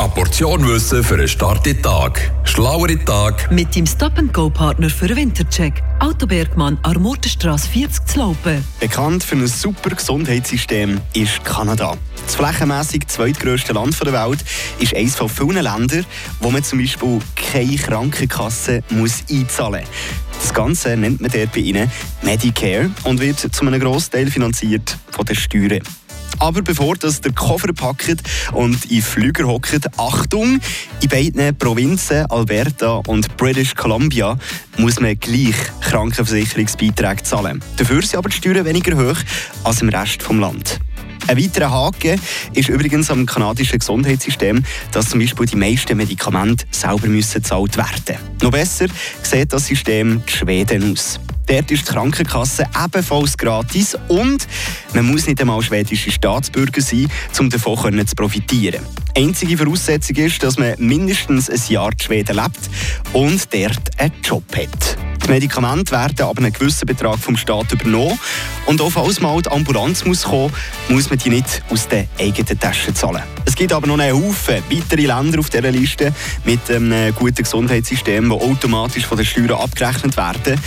Eine Portion Wissen für einen starken Tag. Schlauere Tag. Mit dem Stop-and-Go-Partner für den Wintercheck. Autobergmann, Armortenstrasse 40 zu Laupen. Bekannt für ein super Gesundheitssystem ist Kanada. Das flächenmässig zweitgrößte Land der Welt ist eines von vielen Ländern, wo man zum Beispiel keine Krankenkasse muss einzahlen muss. Das Ganze nennt man dort bei ihnen Medicare und wird zu einem Großteil finanziert von den Steuern. Aber bevor das der Koffer packt und in Flüger hockt, Achtung! In beiden Provinzen, Alberta und British Columbia, muss man gleich Krankenversicherungsbeiträge zahlen. Dafür sind aber die Steuern weniger hoch als im Rest des Landes. Ein weiterer Haken ist übrigens am kanadischen Gesundheitssystem, dass zum Beispiel die meisten Medikamente selber müssen gezahlt werden Noch besser sieht das System in Schweden aus. Dort ist die Krankenkasse ebenfalls gratis und man muss nicht einmal schwedische Staatsbürger sein, um davon zu profitieren. Einzige Voraussetzung ist, dass man mindestens ein Jahr in Schweden lebt und dort einen Job hat. Die Medikamente werden aber einen gewissen Betrag vom Staat übernommen. Und auch falls mal die Ambulanz muss kommen muss, man die nicht aus der eigenen Tasche zahlen. Es gibt aber noch einen Haufen weitere Länder auf dieser Liste mit einem guten Gesundheitssystem, die automatisch von den Steuern abgerechnet werden.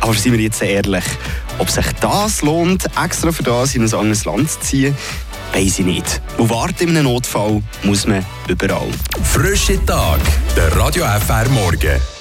Aber seien wir jetzt ehrlich, ob sich das lohnt, extra für das in ein anderes Land zu ziehen, weiß ich nicht. Und warten in einem Notfall muss man überall. Frische Tag, der Radio FR Morgen.